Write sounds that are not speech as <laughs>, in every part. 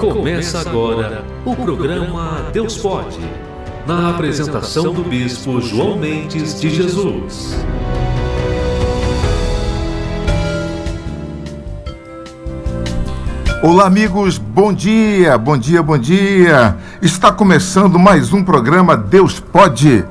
Começa agora o programa Deus Pode, na apresentação do Bispo João Mendes de Jesus. Olá, amigos, bom dia, bom dia, bom dia. Está começando mais um programa Deus Pode,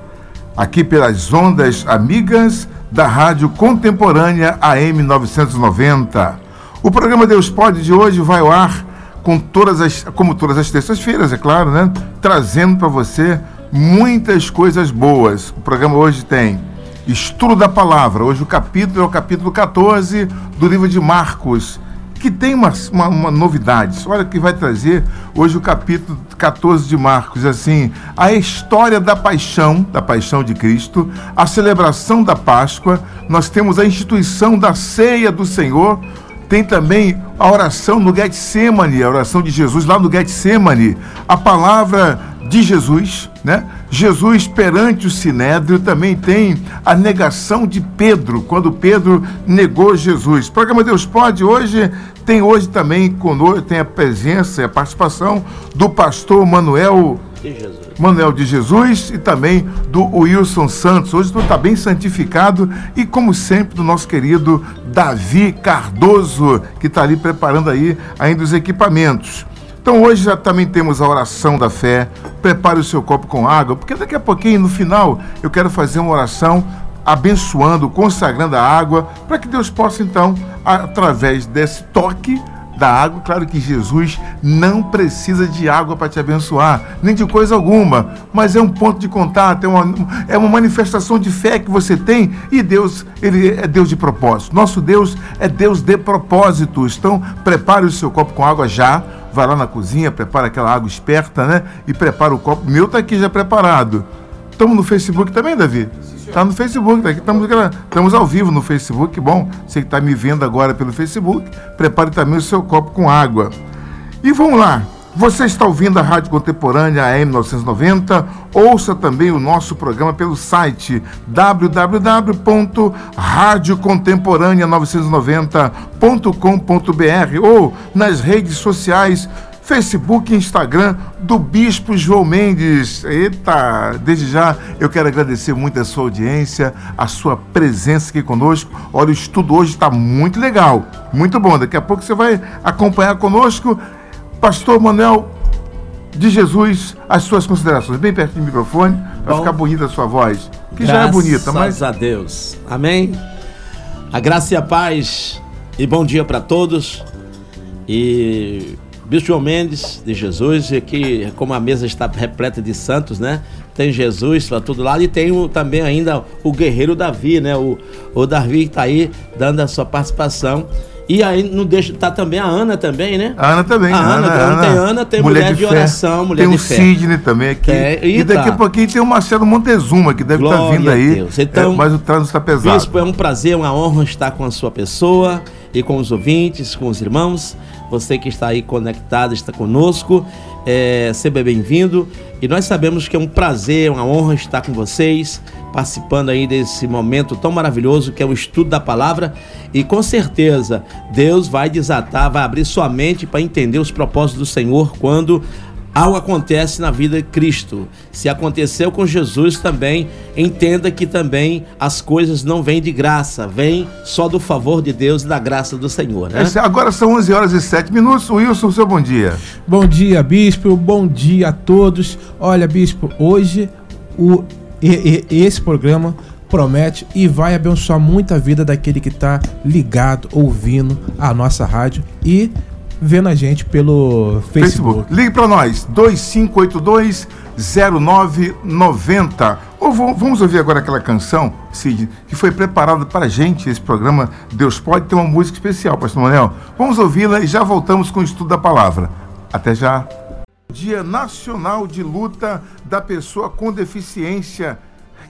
aqui pelas ondas amigas da Rádio Contemporânea AM 990. O programa Deus Pode de hoje vai ao ar com todas as, como todas as terças-feiras, é claro, né? Trazendo para você muitas coisas boas. O programa hoje tem estudo da palavra. Hoje o capítulo é o capítulo 14 do livro de Marcos, que tem uma, uma, uma novidade. Olha que vai trazer hoje o capítulo 14 de Marcos, assim, a história da paixão, da paixão de Cristo, a celebração da Páscoa, nós temos a instituição da ceia do Senhor, tem também a oração no Getsemane, a oração de Jesus lá no Getsemane, a palavra de Jesus, né? Jesus perante o Sinédrio também tem a negação de Pedro, quando Pedro negou Jesus. O programa Deus Pode hoje tem hoje também conosco, tem a presença e a participação do pastor Manuel de Jesus. Manuel de Jesus e também do Wilson Santos. Hoje tu está bem santificado e, como sempre, do nosso querido Davi Cardoso, que está ali preparando aí ainda os equipamentos. Então hoje já também temos a oração da fé. Prepare o seu copo com água, porque daqui a pouquinho, no final, eu quero fazer uma oração abençoando, consagrando a água, para que Deus possa então, através desse toque, da água. Claro que Jesus não precisa de água para te abençoar, nem de coisa alguma, mas é um ponto de contato, é uma, é uma manifestação de fé que você tem e Deus, ele é Deus de propósito. Nosso Deus é Deus de propósitos. Então, prepare o seu copo com água já. Vai lá na cozinha, prepara aquela água esperta, né? E prepara o copo. Meu está aqui já preparado. Estamos no Facebook também, Davi? Está no Facebook, tá aqui, estamos, estamos ao vivo no Facebook. Bom, você que está me vendo agora pelo Facebook, prepare também o seu copo com água. E vamos lá. Você está ouvindo a Rádio Contemporânea AM 1990? Ouça também o nosso programa pelo site www.radiocontemporânea990.com.br ou nas redes sociais Facebook e Instagram do Bispo João Mendes. Eita, desde já eu quero agradecer muito a sua audiência, a sua presença aqui conosco. Olha, o estudo hoje está muito legal, muito bom. Daqui a pouco você vai acompanhar conosco. Pastor Manuel de Jesus, as suas considerações. Bem perto do microfone, para ficar bonita a sua voz. Que já é bonita, mas. Graças a Deus. Amém. A graça e a paz. E bom dia para todos. E Bispo João Mendes de Jesus, e aqui, como a mesa está repleta de santos, né? Tem Jesus para todo lado e tem o, também ainda o guerreiro Davi, né? O, o Davi está aí dando a sua participação. E aí não deixa, tá também a Ana também, né? A Ana também. A Ana, Ana, Ana tem Ana, tem mulher, mulher de, de oração, mulher tem de fé. Tem o Sidney também aqui. É, e, e daqui tá. a pouquinho tem o Marcelo Montezuma, que deve estar tá vindo aí. Então, é, mas o trânsito está pesado. Bispo, é um prazer, uma honra estar com a sua pessoa e com os ouvintes, com os irmãos. Você que está aí conectado, está conosco, é, seja bem-vindo. E nós sabemos que é um prazer, uma honra estar com vocês, participando aí desse momento tão maravilhoso que é o estudo da palavra. E com certeza Deus vai desatar, vai abrir sua mente para entender os propósitos do Senhor quando algo acontece na vida de Cristo. Se aconteceu com Jesus também, entenda que também as coisas não vêm de graça, vêm só do favor de Deus e da graça do Senhor. Né? Agora são 11 horas e 7 minutos. Wilson, seu bom dia. Bom dia, bispo. Bom dia a todos. Olha, bispo, hoje o, e, e, esse programa promete e vai abençoar muito a vida daquele que está ligado, ouvindo a nossa rádio e vendo a gente pelo Facebook. Facebook. Ligue para nós, 2582 0990. Ou vamos ouvir agora aquela canção, Cid, que foi preparada para a gente, esse programa Deus Pode, ter uma música especial, Pastor Manuel. Vamos ouvi-la e já voltamos com o estudo da palavra. Até já. Dia Nacional de Luta da Pessoa com Deficiência.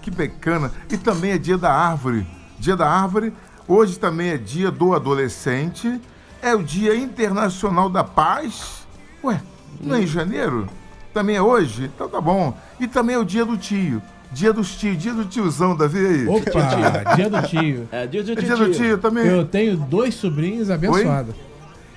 Que bacana. E também é dia da árvore. Dia da árvore. Hoje também é dia do adolescente é o Dia Internacional da Paz. Ué, não é em janeiro? Também é hoje? Então tá bom. E também é o dia do tio. Dia dos tios, dia do tiozão, Davi aí. Opa, dia do tio. É, dia do tio. É dia do tio também. Eu tenho dois sobrinhos abençoados.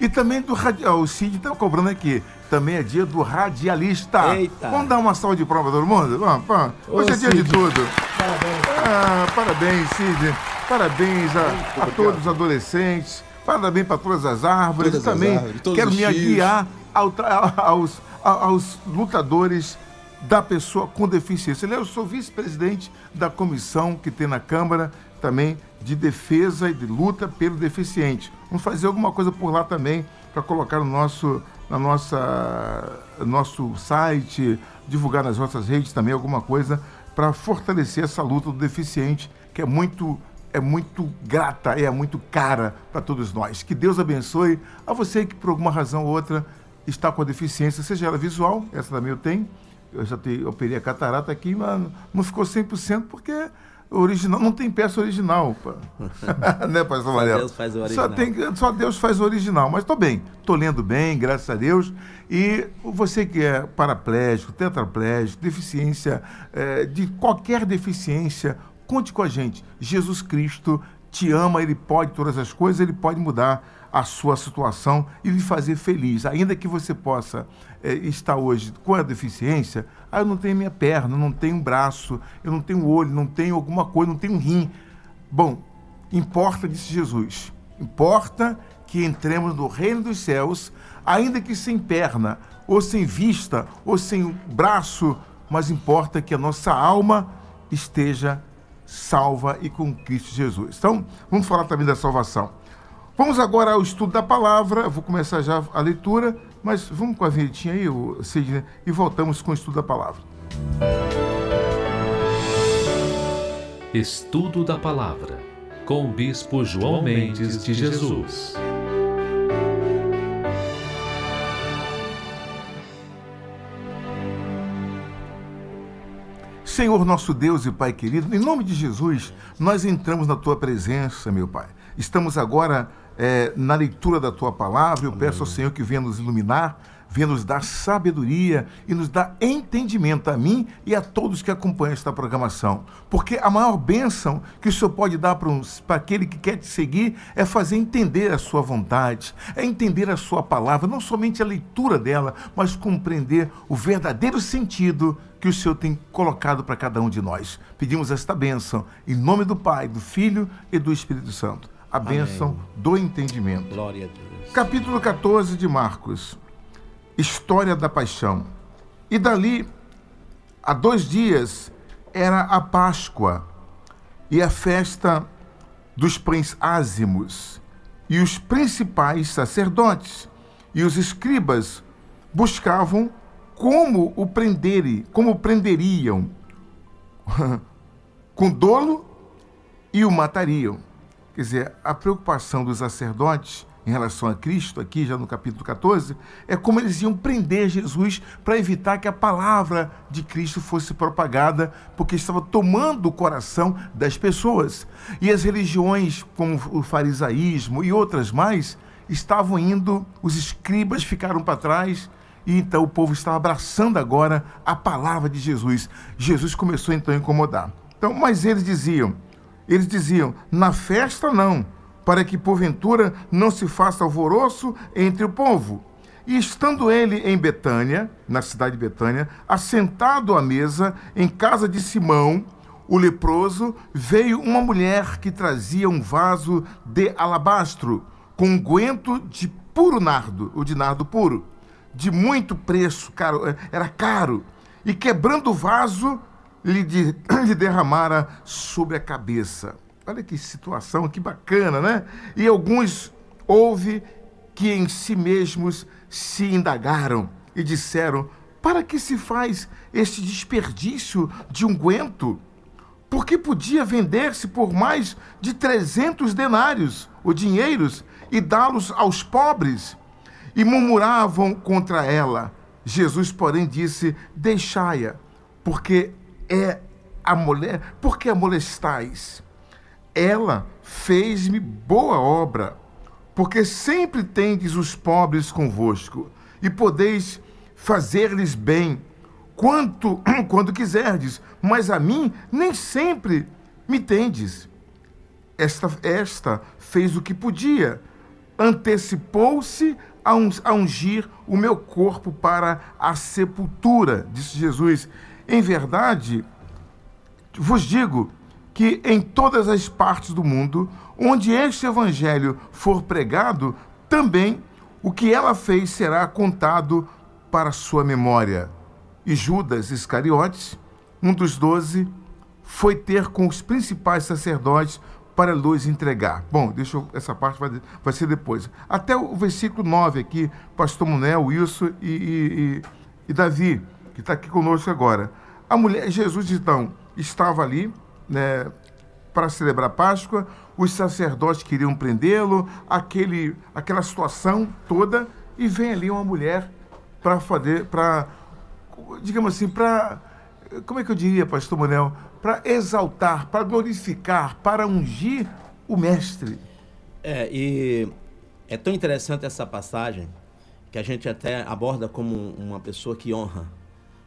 E também do radial. O Cid está cobrando aqui. Também é dia do radialista. Eita. Vamos dar uma salva de prova todo mundo? Vamos, vamos. Hoje Ô, é dia de Cid. tudo. Parabéns. Ah, parabéns, Cid. Parabéns a, a todos os adolescentes. Parabéns para todas as árvores. Todas as também árvores, quero me guiar ao aos, aos lutadores da pessoa com deficiência. Eu sou vice-presidente da comissão que tem na Câmara também de defesa e de luta pelo deficiente. Vamos fazer alguma coisa por lá também para colocar no nosso, na nossa, nosso site, divulgar nas nossas redes também alguma coisa para fortalecer essa luta do deficiente, que é muito é muito grata e é muito cara para todos nós. Que Deus abençoe a você que por alguma razão ou outra está com a deficiência, seja ela visual, essa também eu tenho. Eu já te, operei a catarata aqui, mas não ficou 100% porque original não tem peça original, <laughs> <laughs> né, pastor Amarelo? Deus faz o Só, original. tem, só Deus faz o original, mas tô bem, tô lendo bem, graças a Deus. E você que é paraplégico, tetraplégico, deficiência, eh, de qualquer deficiência, conte com a gente. Jesus Cristo te ama, ele pode todas as coisas, ele pode mudar a sua situação e lhe fazer feliz. Ainda que você possa eh, estar hoje com a deficiência, ah, eu não tenho minha perna, não tenho braço, eu não tenho olho, não tenho alguma coisa, não tenho rim. Bom, importa, disse Jesus, importa que entremos no reino dos céus, ainda que sem perna, ou sem vista, ou sem braço, mas importa que a nossa alma esteja salva e com Cristo Jesus. Então, vamos falar também da salvação. Vamos agora ao estudo da palavra. Vou começar já a leitura, mas vamos com a vinhetinha aí, Sidney, e voltamos com o estudo da palavra. Estudo da Palavra, com o Bispo João Mendes de Jesus. Senhor nosso Deus e Pai querido, em nome de Jesus, nós entramos na tua presença, meu Pai. Estamos agora eh, na leitura da tua palavra. Eu peço ao Senhor que venha nos iluminar, venha nos dar sabedoria e nos dar entendimento a mim e a todos que acompanham esta programação. Porque a maior bênção que o Senhor pode dar para um- para aquele que quer te seguir é fazer entender a sua vontade, é entender a sua palavra, não somente a leitura dela, mas compreender o verdadeiro sentido que o Senhor tem colocado para cada um de nós. Pedimos esta bênção em nome do Pai, do Filho e do Espírito Santo. A bênção do entendimento. Glória a Deus. Capítulo 14 de Marcos. História da paixão. E dali, há dois dias, era a Páscoa e a festa dos pães ázimos. E os principais sacerdotes e os escribas buscavam como o prenderem, como o prenderiam <laughs> com dolo e o matariam. Quer dizer, a preocupação dos sacerdotes em relação a Cristo, aqui já no capítulo 14, é como eles iam prender Jesus para evitar que a palavra de Cristo fosse propagada, porque estava tomando o coração das pessoas. E as religiões, como o farisaísmo e outras mais, estavam indo, os escribas ficaram para trás, e então o povo estava abraçando agora a palavra de Jesus. Jesus começou então a incomodar. Então, mas eles diziam, eles diziam, na festa não, para que porventura não se faça alvoroço entre o povo. E estando ele em Betânia, na cidade de Betânia, assentado à mesa em casa de Simão, o leproso, veio uma mulher que trazia um vaso de alabastro com um guento de puro nardo, o de nardo puro, de muito preço, caro, eh, era caro, e quebrando o vaso, lhe, de, <clears throat> lhe derramara sobre a cabeça. Olha que situação, que bacana, né? E alguns houve que em si mesmos se indagaram e disseram: Para que se faz este desperdício de unguento? Porque podia vender-se por mais de 300 denários, ou dinheiros, e dá-los aos pobres. E murmuravam contra ela. Jesus, porém, disse: Deixai-a, porque é a mulher, porque a molestais? Ela fez-me boa obra, porque sempre tendes os pobres convosco, e podeis fazer-lhes bem quanto <clears throat> quando quiserdes, mas a mim nem sempre me tendes. Esta, esta fez o que podia. antecipou-se a ungir o meu corpo para a sepultura, disse Jesus. Em verdade, vos digo que em todas as partes do mundo, onde este evangelho for pregado, também o que ela fez será contado para sua memória. E Judas Iscariotes, um dos doze, foi ter com os principais sacerdotes para lhes entregar. Bom, deixa eu, essa parte vai, vai ser depois. Até o versículo 9 aqui, pastor Munel, Wilson e, e, e Davi, que está aqui conosco agora. A mulher, Jesus então, estava ali, né, para celebrar a Páscoa, os sacerdotes queriam prendê-lo, aquele, aquela situação toda, e vem ali uma mulher para fazer, para, digamos assim, para, como é que eu diria, pastor Manel, para exaltar, para glorificar, para ungir o mestre. É, e é tão interessante essa passagem que a gente até aborda como uma pessoa que honra.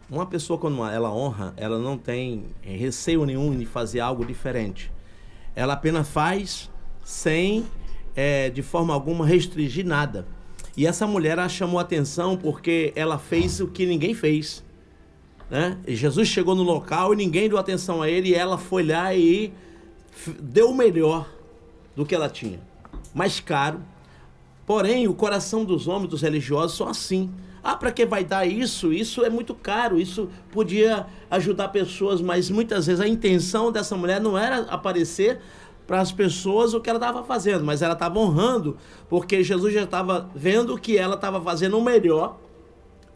Uma pessoa, quando ela honra, ela não tem receio nenhum de fazer algo diferente. Ela apenas faz sem, é, de forma alguma, restringir nada. E essa mulher ela chamou atenção porque ela fez o que ninguém fez. Né? E Jesus chegou no local e ninguém deu atenção a ele, e ela foi lá e deu o melhor do que ela tinha. Mais caro. Porém, o coração dos homens, dos religiosos, são assim. Ah, para que vai dar isso? Isso é muito caro. Isso podia ajudar pessoas, mas muitas vezes a intenção dessa mulher não era aparecer para as pessoas o que ela estava fazendo, mas ela estava honrando, porque Jesus já estava vendo que ela estava fazendo o melhor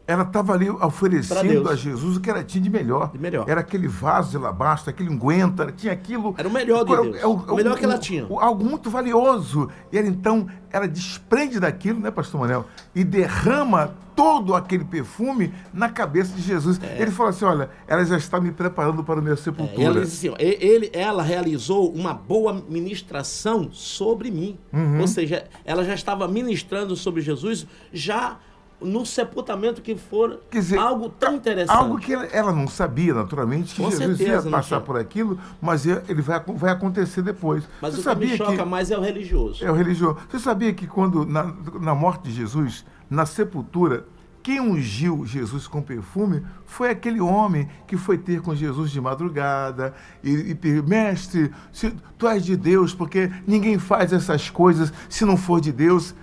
ela estava ali oferecendo a Jesus o que ela tinha de melhor. De melhor. Era aquele vaso de alabastro, aquele unguento, tinha aquilo. Era o melhor de Deus. O, o, o melhor que ela tinha. algo muito valioso. E ela então, ela desprende daquilo, né, pastor Manel? E derrama todo aquele perfume na cabeça de Jesus. É. Ele falou assim: olha, ela já está me preparando para o meu sepultura. É, ela, assim, ele, ela realizou uma boa ministração sobre mim. Uhum. Ou seja, ela já estava ministrando sobre Jesus já no sepultamento que for dizer, algo tão interessante. Algo que ela não sabia, naturalmente, que Com Jesus certeza, ia passar por aquilo, mas ele vai, vai acontecer depois. Mas Você o que me choca que, mais é o religioso. É o religioso. Você sabia que quando, na, na morte de Jesus, na sepultura, quem ungiu Jesus com perfume foi aquele homem que foi ter com Jesus de madrugada e, e mestre, se, tu és de Deus, porque ninguém faz essas coisas se não for de Deus.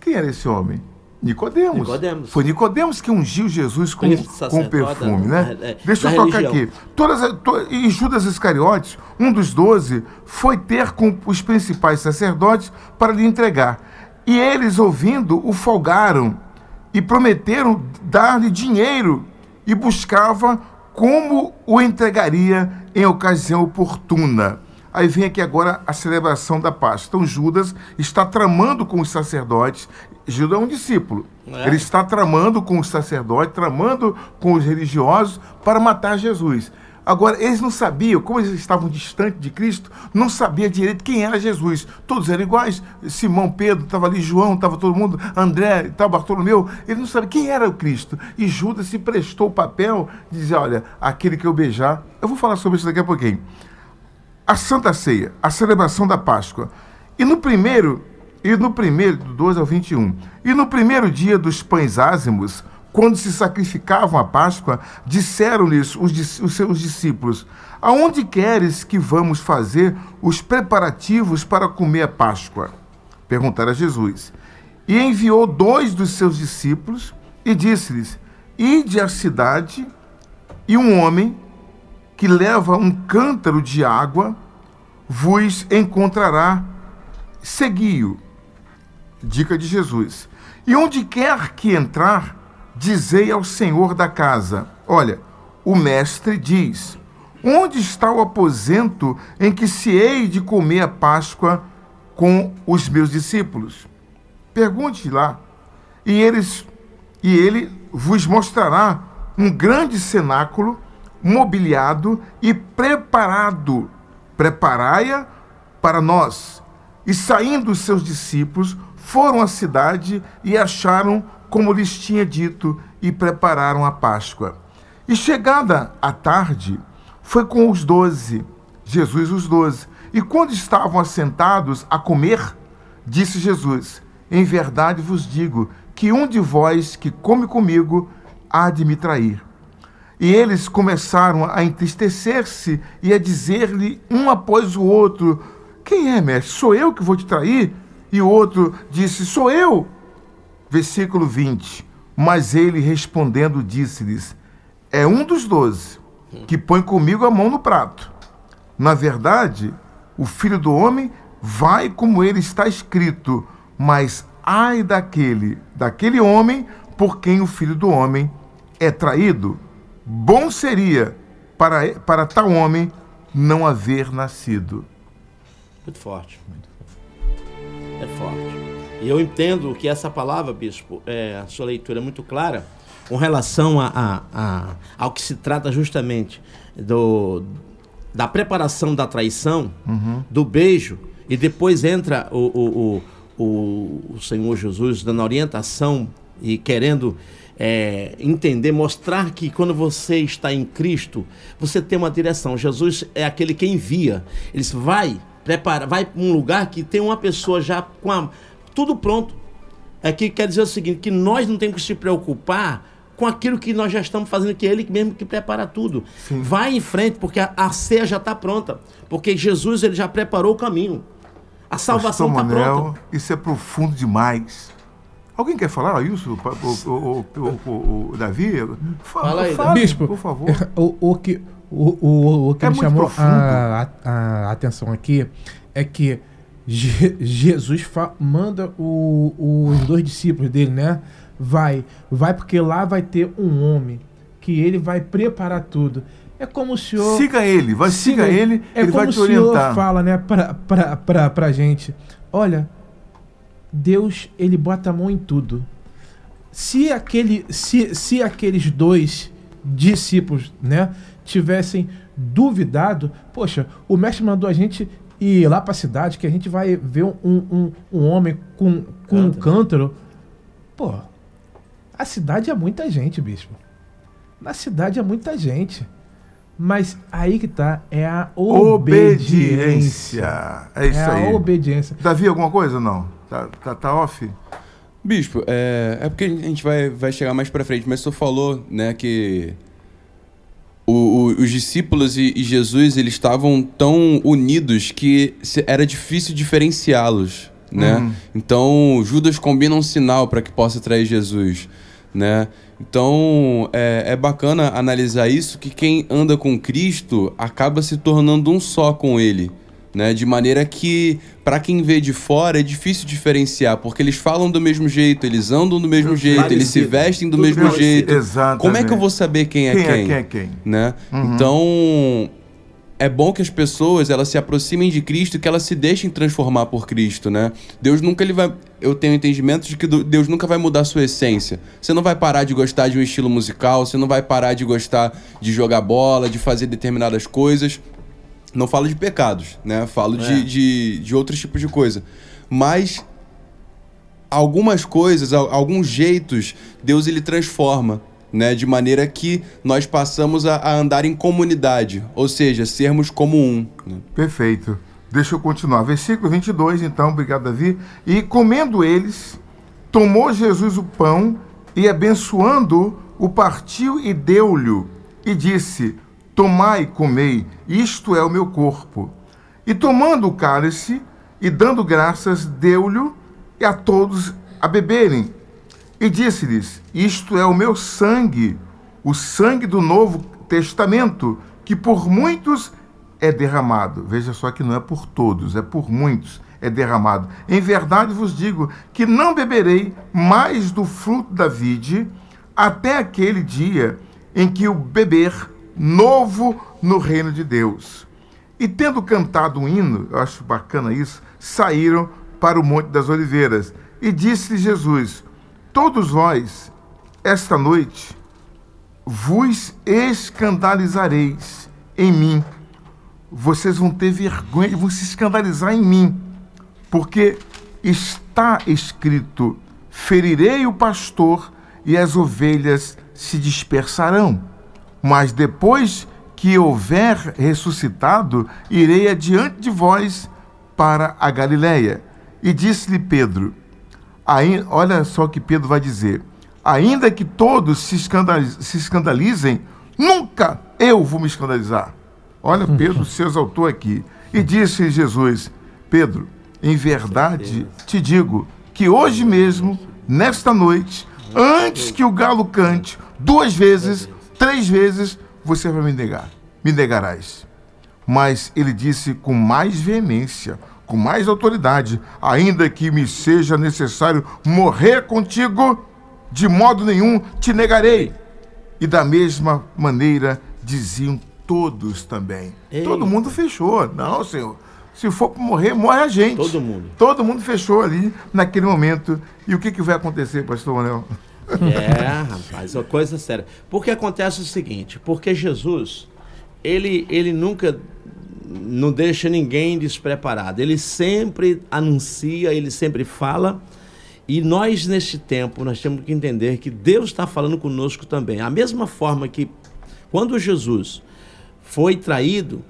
Quem era esse homem? Nicodemos. Nicodemos. Foi Nicodemos que ungiu Jesus com, com perfume, né? É, é, Deixa eu tocar aqui. Todas, to, e Judas Iscariotes, um dos doze, foi ter com os principais sacerdotes para lhe entregar. E eles, ouvindo, o folgaram e prometeram dar-lhe dinheiro e buscava como o entregaria em ocasião oportuna. Aí vem aqui agora a celebração da Páscoa. Então Judas está tramando com os sacerdotes. Judas é um discípulo. É. Ele está tramando com os sacerdotes, tramando com os religiosos para matar Jesus. Agora, eles não sabiam, como eles estavam distantes de Cristo, não sabia direito quem era Jesus. Todos eram iguais. Simão, Pedro, estava ali, João, estava todo mundo, André, tal, Bartolomeu. Ele não sabia quem era o Cristo. E Judas se prestou o papel de dizer: olha, aquele que eu beijar. Eu vou falar sobre isso daqui a pouquinho a Santa Ceia, a celebração da Páscoa. E no primeiro, e no primeiro, do 12 ao 21, e no primeiro dia dos pães ázimos, quando se sacrificavam a Páscoa, disseram-lhes os, os seus discípulos: Aonde queres que vamos fazer os preparativos para comer a Páscoa? Perguntaram a Jesus. E enviou dois dos seus discípulos e disse-lhes: Ide à cidade, e um homem que leva um cântaro de água, vos encontrará, segui-o. Dica de Jesus. E onde quer que entrar, dizei ao senhor da casa: Olha, o mestre diz: Onde está o aposento em que se hei de comer a Páscoa com os meus discípulos? Pergunte lá. E eles e ele vos mostrará um grande cenáculo mobiliado e preparado. Preparai-a para nós. E saindo os seus discípulos, foram à cidade e acharam como lhes tinha dito e prepararam a Páscoa. E chegada a tarde, foi com os doze, Jesus os doze. E quando estavam assentados a comer, disse Jesus: Em verdade vos digo que um de vós que come comigo há de me trair. E eles começaram a entristecer-se e a dizer-lhe um após o outro: Quem é, mestre? Sou eu que vou te trair? E o outro disse: Sou eu. Versículo 20. Mas ele respondendo disse-lhes: É um dos doze que põe comigo a mão no prato. Na verdade, o filho do homem vai como ele está escrito, mas ai daquele, daquele homem por quem o filho do homem é traído. Bom seria para, para tal homem não haver nascido. Muito forte. Muito forte. É forte. E eu entendo que essa palavra, bispo, é, a sua leitura é muito clara com relação a, a, a, ao que se trata justamente do, da preparação da traição, uhum. do beijo, e depois entra o, o, o, o, Senhor Jesus dando orientação e querendo é, entender, mostrar que quando você está em Cristo, você tem uma direção. Jesus é aquele que envia. Ele vai prepara, vai para um lugar que tem uma pessoa já com a, tudo pronto. Aqui quer dizer o seguinte, que nós não temos que se preocupar com aquilo que nós já estamos fazendo, que é Ele mesmo que prepara tudo. Sim. Vai em frente, porque a, a ceia já está pronta. Porque Jesus ele já preparou o caminho. A salvação está pronta. Isso é profundo demais. Alguém quer falar isso? O, o, o, o Davi? Fala, Fala aí, fale, Bispo, por favor. <laughs> O, que, o, o, que é me chamou a, a, a, atenção aqui é que Je, Jesus manda os dois discípulos dele, né? Vai, vai porque lá vai ter um homem que ele vai preparar tudo. É como o senhor. Siga ele, vai siga, siga ele, é ele vai te orientar. É como o senhor fala, né, pra, pra, pra, pra gente. Olha, Deus, ele bota a mão em tudo. Se, aquele, se, se aqueles dois discípulos, né, tivessem duvidado, poxa, o mestre mandou a gente ir lá para a cidade que a gente vai ver um, um, um homem com, com um cântaro. Pô, a cidade é muita gente, bispo. Na cidade é muita gente. Mas aí que tá, é a obediência. obediência. É isso é aí. É a obediência. Davi, alguma coisa ou não? Tá, tá, tá off? Bispo, é, é porque a gente vai, vai chegar mais pra frente, mas o senhor falou, né, que o, o, os discípulos e, e, Jesus, eles estavam tão unidos que era difícil diferenciá-los, né? Uhum. Então, Judas combina um sinal para que possa trair Jesus né? Então é, é bacana analisar isso que quem anda com Cristo acaba se tornando um só com Ele. Né? De maneira que, para quem vê de fora, é difícil diferenciar, porque eles falam do mesmo jeito, eles andam do mesmo jeito, parecido. eles se vestem do Tudo mesmo parecido. jeito. Exatamente. Como é que eu vou saber quem é quem? Quem é quem? É quem? Né? Uhum. Então, é bom que as pessoas elas se aproximem de Cristo, que elas se deixem transformar por Cristo, né? Deus nunca ele vai, eu tenho entendimento de que Deus nunca vai mudar a sua essência. Você não vai parar de gostar de um estilo musical, você não vai parar de gostar de jogar bola, de fazer determinadas coisas. Não falo de pecados, né? Falo é. de, de, de outros tipos de coisa. Mas algumas coisas, alguns jeitos, Deus ele transforma né? De maneira que nós passamos a, a andar em comunidade, ou seja, sermos como um. Né? Perfeito. Deixa eu continuar. Versículo 22, então, obrigado, Davi. E comendo eles, tomou Jesus o pão e, abençoando, o partiu e deu-lhe, e disse: Tomai e comei, isto é o meu corpo. E tomando o cálice e dando graças, deu-lhe a todos a beberem e disse-lhes: Isto é o meu sangue, o sangue do Novo Testamento, que por muitos é derramado. Veja só que não é por todos, é por muitos é derramado. Em verdade vos digo que não beberei mais do fruto da vide até aquele dia em que o beber novo no reino de Deus. E tendo cantado um hino, eu acho bacana isso, saíram para o Monte das Oliveiras. E disse Jesus: Todos vós, esta noite, vos escandalizareis em mim. Vocês vão ter vergonha, vão se escandalizar em mim, porque está escrito: ferirei o pastor e as ovelhas se dispersarão. Mas depois que houver ressuscitado, irei adiante de vós para a Galiléia. E disse-lhe Pedro: Aí, olha só o que Pedro vai dizer. Ainda que todos se, escandaliz, se escandalizem, nunca eu vou me escandalizar. Olha, <laughs> Pedro se exaltou aqui. E disse Jesus: Pedro, em verdade te digo que hoje mesmo, nesta noite, antes que o galo cante, duas vezes, três vezes, você vai me negar. Me negarás. Mas ele disse com mais veemência, com mais autoridade, ainda que me seja necessário morrer contigo, de modo nenhum te negarei. E da mesma maneira diziam todos também. Ei. Todo mundo fechou. Não, senhor. Se for para morrer, morre a gente. Todo mundo. Todo mundo fechou ali naquele momento. E o que, que vai acontecer, pastor Manel? É, rapaz, é uma coisa séria. Porque acontece o seguinte, porque Jesus, ele, ele nunca não deixa ninguém despreparado. Ele sempre anuncia, ele sempre fala. E nós, neste tempo, nós temos que entender que Deus está falando conosco também. A mesma forma que quando Jesus foi traído,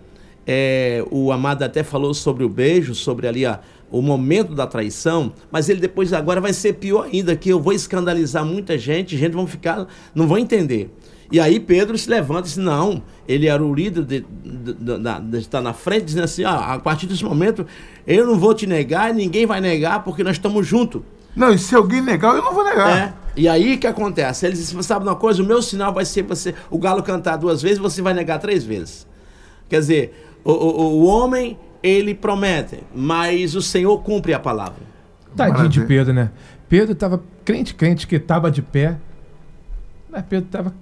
é, o amado até falou sobre o beijo, sobre ali a, o momento da traição, mas ele depois agora vai ser pior ainda, que eu vou escandalizar muita gente, gente vão ficar, não vão entender. E aí Pedro se levanta e diz, não, ele era o líder de, de, de, de estar na frente, dizendo assim, ah, a partir desse momento eu não vou te negar, ninguém vai negar, porque nós estamos juntos. Não, e se alguém negar, eu não vou negar. É. E aí o que acontece? Ele disse, sabe uma coisa, o meu sinal vai ser você, o galo cantar duas vezes, você vai negar três vezes. Quer dizer, o, o, o homem, ele promete, mas o Senhor cumpre a palavra. Tadinho de Pedro, né? Pedro estava crente, crente que estava de pé. Mas Pedro estava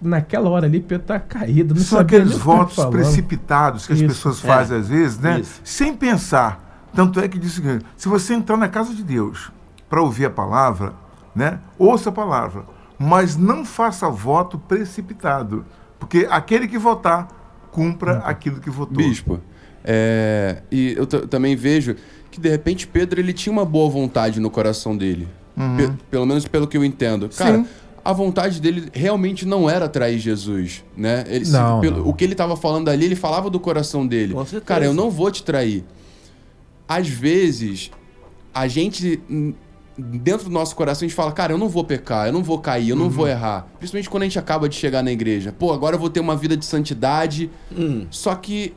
naquela hora ali, Pedro estava caído. Não São sabia aqueles que votos falando. precipitados que as Isso. pessoas fazem É. às vezes, né? Isso. Sem pensar. Tanto é que diz o seguinte: se você entrar na casa de Deus para ouvir a palavra, né? Ouça a palavra, mas não faça voto precipitado, porque aquele que votar cumpra aquilo que votou. Bispo, é, e eu ta- também vejo que de repente Pedro ele tinha uma boa vontade no coração dele. Pe- pelo menos pelo que eu entendo. Cara, Sim. a vontade dele realmente não era trair Jesus, né? Ele, se- Não, pelo- não. O que ele estava falando ali, ele falava do coração dele. Cara, eu não vou te trair. Às vezes, a gente hum, dentro do nosso coração a gente fala, cara, eu não vou pecar, eu não vou cair, eu não vou errar. Principalmente quando a gente acaba de chegar na igreja. Pô, agora eu vou ter uma vida de santidade. Hum. Só que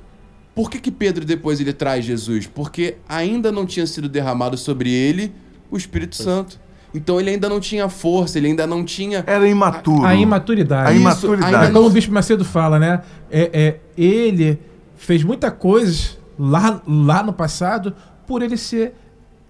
por que que Pedro depois ele traz Jesus? Porque ainda não tinha sido derramado sobre ele o Espírito Santo. Então ele ainda não tinha força, ele ainda não tinha Era imaturo. A imaturidade. A Isso, imaturidade. ainda É como o Bispo Macedo fala, né? É, é, ele fez muita coisa lá, lá no passado por ele ser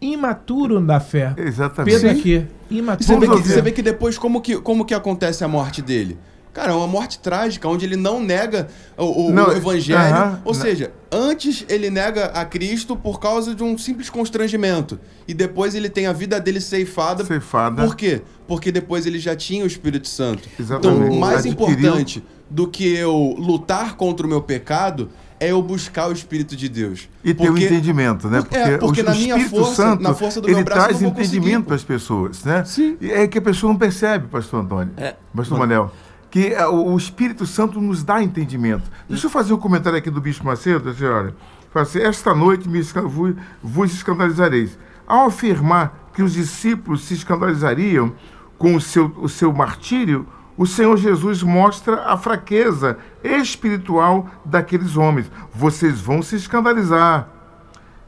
imaturo na fé. Exatamente. Pedro aqui, imaturo. você vê, que, você vê que depois como que, como que acontece a morte dele? Cara, é uma morte trágica, onde ele não nega o, o- Não, o evangelho. aham, Ou não. seja, antes ele nega a Cristo por causa de um simples constrangimento. E depois ele tem a vida dele ceifada. Ceifada. Por quê? Porque depois ele já tinha o Espírito Santo. Exatamente. Então, mais Adquiriu. importante do que eu lutar contra o meu pecado é eu buscar o Espírito de Deus. E ter o Porque- entendimento, né? Porque- é, porque o, na o minha Espírito força, Santo, na força do ele meu braço, eu traz não vou conseguir, entendimento para as pessoas, né? Sim. E é que a pessoa não percebe, pastor Antônio, É. pastor Manel, que é, o, Espírito Santo nos dá entendimento. Deixa eu fazer um comentário aqui do Bispo Macedo, olha. Fala assim, esta noite me vos, vos escandalizareis. Ao afirmar que os discípulos se escandalizariam com o seu, o seu martírio, o Senhor Jesus mostra a fraqueza espiritual daqueles homens. Vocês vão se escandalizar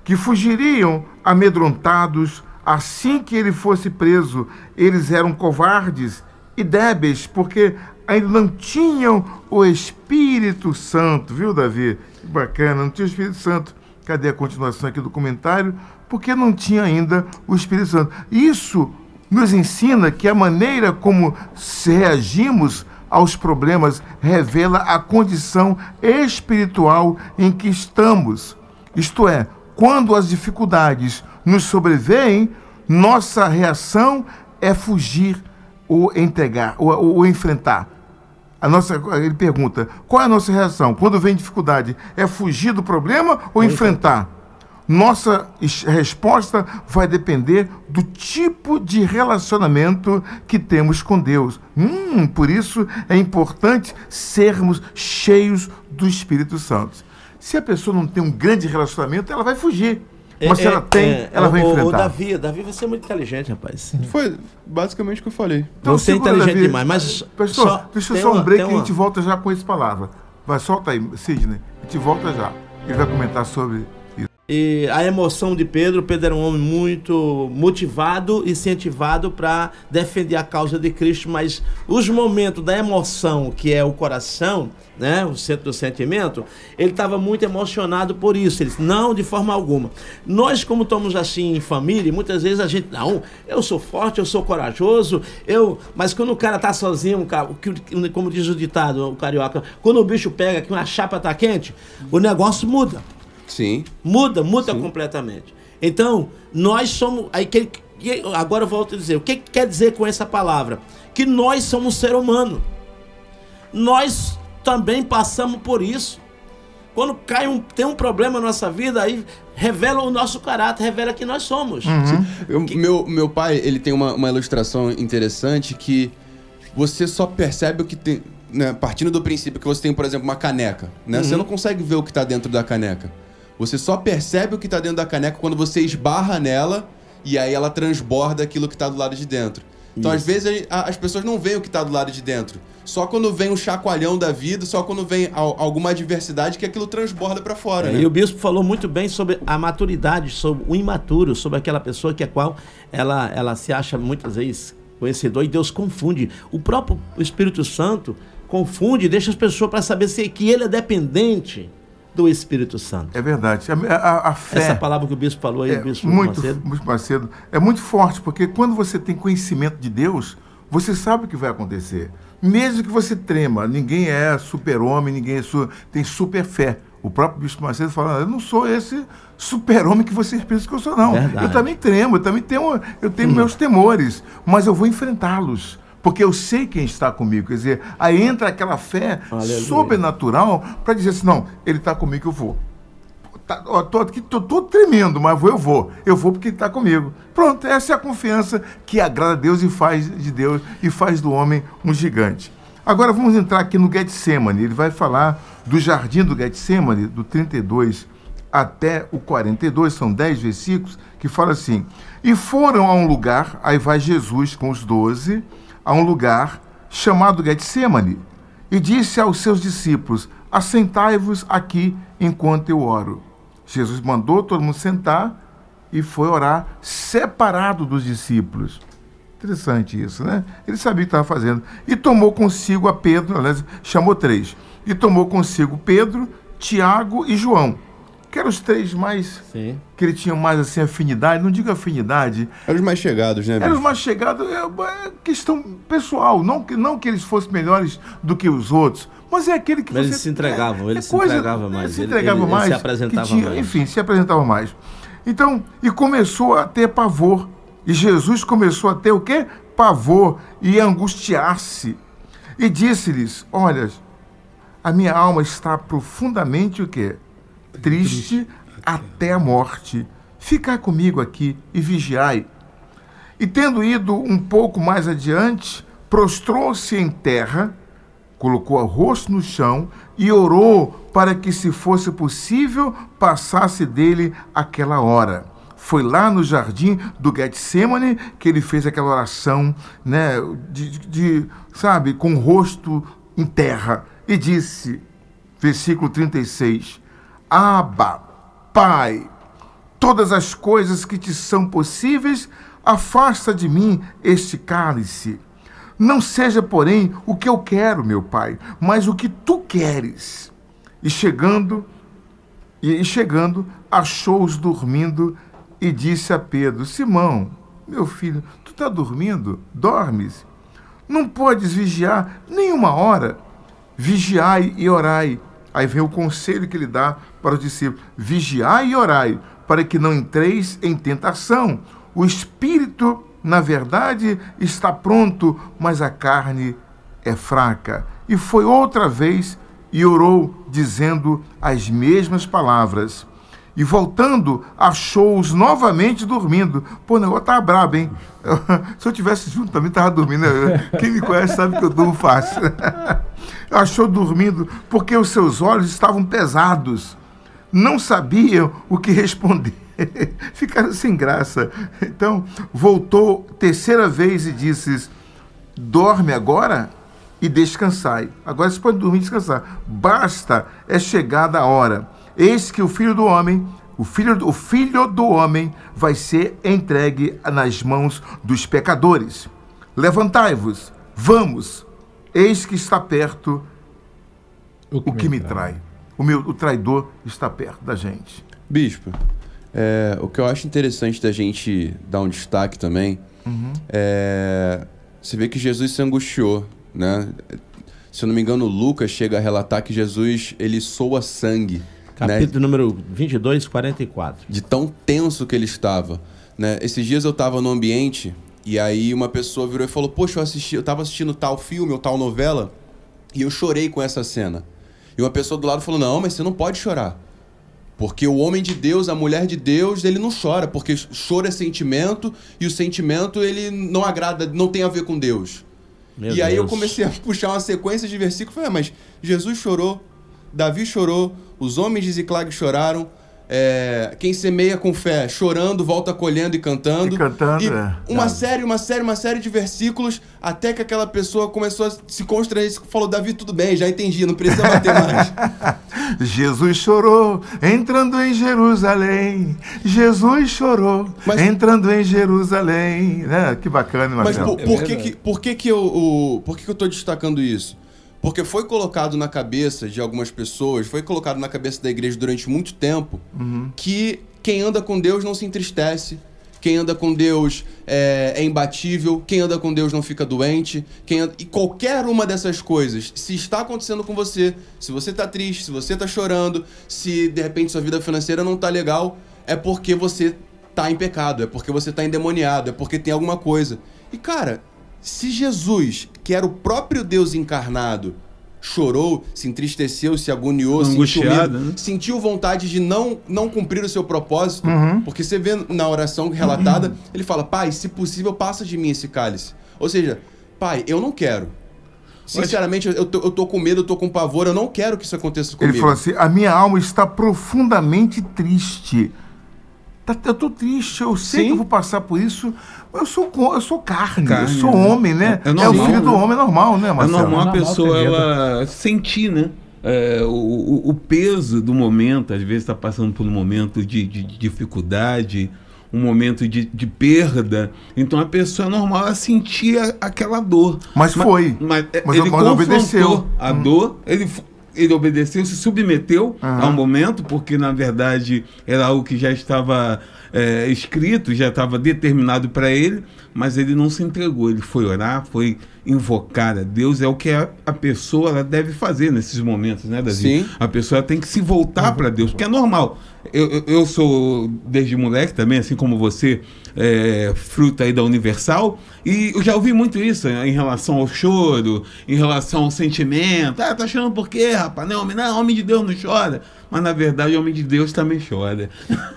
que fugiriam amedrontados assim que ele fosse preso. Eles eram covardes e débeis, porque ainda não tinham o Espírito Santo, viu, Davi? Que bacana, não tinha o Espírito Santo. Cadê a continuação aqui do comentário? Porque não tinha ainda o Espírito Santo. Isso nos ensina que a maneira como reagimos aos problemas revela a condição espiritual em que estamos. Isto é, quando as dificuldades nos sobrevêm, nossa reação é fugir ou entregar, ou- ou enfrentar. A nossa, ele pergunta: qual é a nossa reação? Quando vem dificuldade, é fugir do problema ou enfrentar? Nossa es- resposta vai depender do tipo de relacionamento que temos com Deus. Hum, por isso é importante sermos cheios do Espírito Santo. Se a pessoa não tem um grande relacionamento, ela vai fugir. Mas É, se ela é, tem, é, ela vai o, enfrentar. O Davi, Davi vai ser muito inteligente, rapaz. Foi basicamente o que eu falei. Você é inteligente Davi. demais, mas Pastor, só- deixa tem só uma- um break e a uma- gente volta já com essa palavra. Vai, solta aí, Sidney. A gente volta já. Ele vai comentar sobre. E a emoção de Pedro, Pedro era um homem muito motivado e incentivado para defender a causa de Cristo, mas os momentos da emoção, que é o coração, né, o centro do sentimento, ele estava muito emocionado por isso. Ele disse, não, de forma alguma. Nós, como estamos assim em família, muitas vezes a gente, não, eu sou forte, eu sou corajoso, eu. Mas quando o cara tá sozinho, como diz o ditado, o carioca, quando o bicho pega que uma chapa tá quente, o negócio muda. Sim. Muda, muda completamente. Então, nós somos. Aí, que, que- agora eu volto a dizer: o que, que quer dizer com essa palavra? Que nós somos ser humano. Nós também passamos por isso. Quando cai um, tem um problema na nossa vida, aí revela o nosso caráter, revela que nós somos. Eu- meu, meu pai, ele tem uma, uma ilustração interessante que você só percebe o que tem. Né, partindo do princípio que você tem, por exemplo, uma caneca. Né? Você não consegue ver o que está dentro da caneca. Você só percebe o que está dentro da caneca quando você esbarra nela e aí ela transborda aquilo que está do lado de dentro. Então, às vezes, a- as pessoas não veem o que está do lado de dentro. Só quando vem um chacoalhão da vida, só quando vem al- alguma adversidade que aquilo transborda para fora. É, né? E o bispo falou muito bem sobre a maturidade, sobre o imaturo, sobre aquela pessoa que a qual ela, ela se acha muitas vezes conhecedor e Deus confunde. O próprio Espírito Santo confunde, deixa as pessoas para saber se que ele é dependente do Espírito Santo. É verdade. A, a- a fé. Essa palavra que o bispo falou aí, É o bispo muito, Macedo. muito Macedo. É muito forte, porque quando você tem conhecimento de Deus, você sabe o que vai acontecer. Mesmo que você trema, ninguém é super-homem, ninguém é su- tem super fé. O próprio Bispo Macedo fala, eu não sou esse super-homem que vocês pensam que eu sou, não. Verdade. Eu também tremo, eu também tenho, eu tenho meus temores, mas eu vou enfrentá-los. Porque eu sei quem está comigo. Quer dizer, aí entra aquela fé Aleluia. sobrenatural para dizer assim, não, ele está comigo, eu vou. Tá, ó, tô, aqui, tô, tô tremendo, mas vou, eu vou. Eu vou porque ele está comigo. Pronto, essa é a confiança que agrada a Deus e faz de Deus e faz do homem um gigante. Agora vamos entrar aqui no Getsemane. Ele vai falar do jardim do Getsemane, do 32 até o 42, são 10 versículos, que fala assim: E foram a um lugar, aí vai Jesus com os doze, a um lugar chamado Getsemane, e disse aos seus discípulos: Assentai-vos aqui enquanto eu oro. Jesus mandou todo mundo sentar e foi orar separado dos discípulos. Interessante isso, né? Ele sabia o que estava fazendo. E tomou consigo a Pedro, aliás, chamou três. E tomou consigo Pedro, Tiago e João, que eram os três mais. Sim. que ele tinha mais assim afinidade, não digo afinidade, Eram os mais chegados, né, eram os mais chegados, é, é questão pessoal, não que, não que eles fossem melhores do que os outros, mas é aquele que Mas você... eles se entregavam, é- eles é se entregavam mais, Ele se ele- entregava ele- ele mais. se que apresentava tinha- mais. Enfim, se apresentava mais. Então, e começou a ter pavor. E Jesus começou a ter o quê? Pavor e angustiar-se. E disse-lhes, olha, a minha alma está profundamente o quê? Triste até a morte. Ficai comigo aqui e vigiai. E tendo ido um pouco mais adiante, prostrou-se em terra, colocou o rosto no chão e orou para que, se fosse possível, passasse dele aquela hora. Foi lá no jardim do Getsemane que ele fez aquela oração, né, de, de- de, sabe, com o rosto em terra e disse, versículo 36, Abba, Pai, todas as coisas que te são possíveis, afasta de mim este cálice. Não seja, porém, o que eu quero, meu Pai, mas o que tu queres. E chegando, e chegando, achou-os dormindo e disse a Pedro: Simão, meu filho, tu está dormindo? Dormes? Não podes vigiar nem uma hora? Vigiai e orai. Aí vem o conselho que ele dá para os discípulos: vigiai e orai, para que não entreis em tentação. O espírito, na verdade, está pronto, mas a carne é fraca. E foi outra vez e orou, dizendo as mesmas palavras. E voltando, achou-os novamente dormindo. Pô, o negócio tava brabo, hein? <laughs> Se eu tivesse junto também, tava dormindo. né? Quem me conhece sabe que eu durmo fácil. <laughs> Achou dormindo porque os seus olhos estavam pesados. Não sabiam o que responder. <laughs> Ficaram sem graça. Então, voltou terceira vez e disse: Dorme agora e descansai. Agora você pode dormir e descansar. Basta, é chegada a hora. Eis que o filho do homem, o filho, o filho do homem vai ser entregue nas mãos dos pecadores. Levantai-vos, vamos. Eis que está perto o que, o que me trai. trai. O, meu, o traidor está perto da gente. Bispo, é, o que eu acho interessante da gente dar um destaque também uhum. é. Você vê que Jesus se angustiou, né? Se eu não me engano, Lucas chega a relatar que Jesus ele soa sangue. Né? Capítulo né? número 22, 44. De tão tenso que ele estava. Né? Esses dias eu estava no ambiente e aí uma pessoa virou e falou: Poxa, eu, assisti, eu tava assistindo tal filme ou tal novela e eu chorei com essa cena. E uma pessoa do lado falou: Não, mas você não pode chorar. Porque o homem de Deus, a mulher de Deus, ele não chora, porque choro é sentimento e o sentimento ele não agrada, não tem a ver com Deus. Meu e aí eu comecei a puxar uma sequência de versículos, falei, ah, mas Jesus chorou, Davi chorou, os homens de Ziclag choraram, é, quem semeia com fé, chorando, volta colhendo e cantando. E cantando, e é. Uma é. série, uma série, uma série de versículos, até que aquela pessoa começou a se constranger e falou: Davi, tudo bem, já entendi, não precisa bater mais. <laughs> Jesus chorou entrando em Jerusalém. Jesus chorou mas, entrando em Jerusalém. É, que bacana, Marcelo. Mas por, por, que, que, por que, que eu, o, por que, que eu estou destacando isso? Porque foi colocado na cabeça de algumas pessoas, foi colocado na cabeça da igreja durante muito tempo, uhum. que quem anda com Deus não se entristece, quem anda com Deus é, é, imbatível, quem anda com Deus não fica doente, quem anda... e qualquer uma dessas coisas, se está acontecendo com você, se você está triste, se você está chorando, se de repente sua vida financeira não está legal, é porque você está em pecado, é porque você está endemoniado, é porque tem alguma coisa. E cara, se Jesus, que era o próprio Deus encarnado, chorou, se entristeceu, se agoniou, sentiu, medo, né? sentiu vontade de não, não cumprir o seu propósito, uhum. porque você vê na oração relatada, uhum. ele fala: Pai, se possível, passa de mim esse cálice. Ou seja, Pai, eu não quero. Sinceramente, eu tô, eu tô com medo, eu tô com pavor, eu não quero que isso aconteça comigo. Ele falou assim: a minha alma está profundamente triste. Tá, eu tô triste, eu sei Sim. que eu vou passar por isso. Eu sou, eu sou carne, carne eu sou né? homem, né? É, é, normal, é, o filho do né? homem, é normal, né, Marcelo? É normal a pessoa ela sentir, né? É, o, o, peso do momento, às vezes está passando por um momento de, de, de dificuldade, um momento de, de, perda. Então a pessoa é normal ela sentir aquela dor. Mas, mas foi. Mas, mas ele mas obedeceu. A hum. dor, ele ele obedeceu, se submeteu uhum. a um momento, porque na verdade era algo que já estava é, escrito, já estava determinado para ele, mas ele não se entregou. Ele foi orar, foi invocar a Deus. É o que a, a pessoa ela deve fazer nesses momentos, né, Davi? Sim. A pessoa tem que se voltar uhum. para Deus, porque é normal. Eu, eu sou, desde moleque também, assim como você, é, fruto aí da Universal, e eu já ouvi muito isso em relação ao choro, em relação ao sentimento. Ah, tá chorando por quê, rapaz? Não, homem, não, homem de Deus não chora. Mas na verdade, o homem de Deus também chora.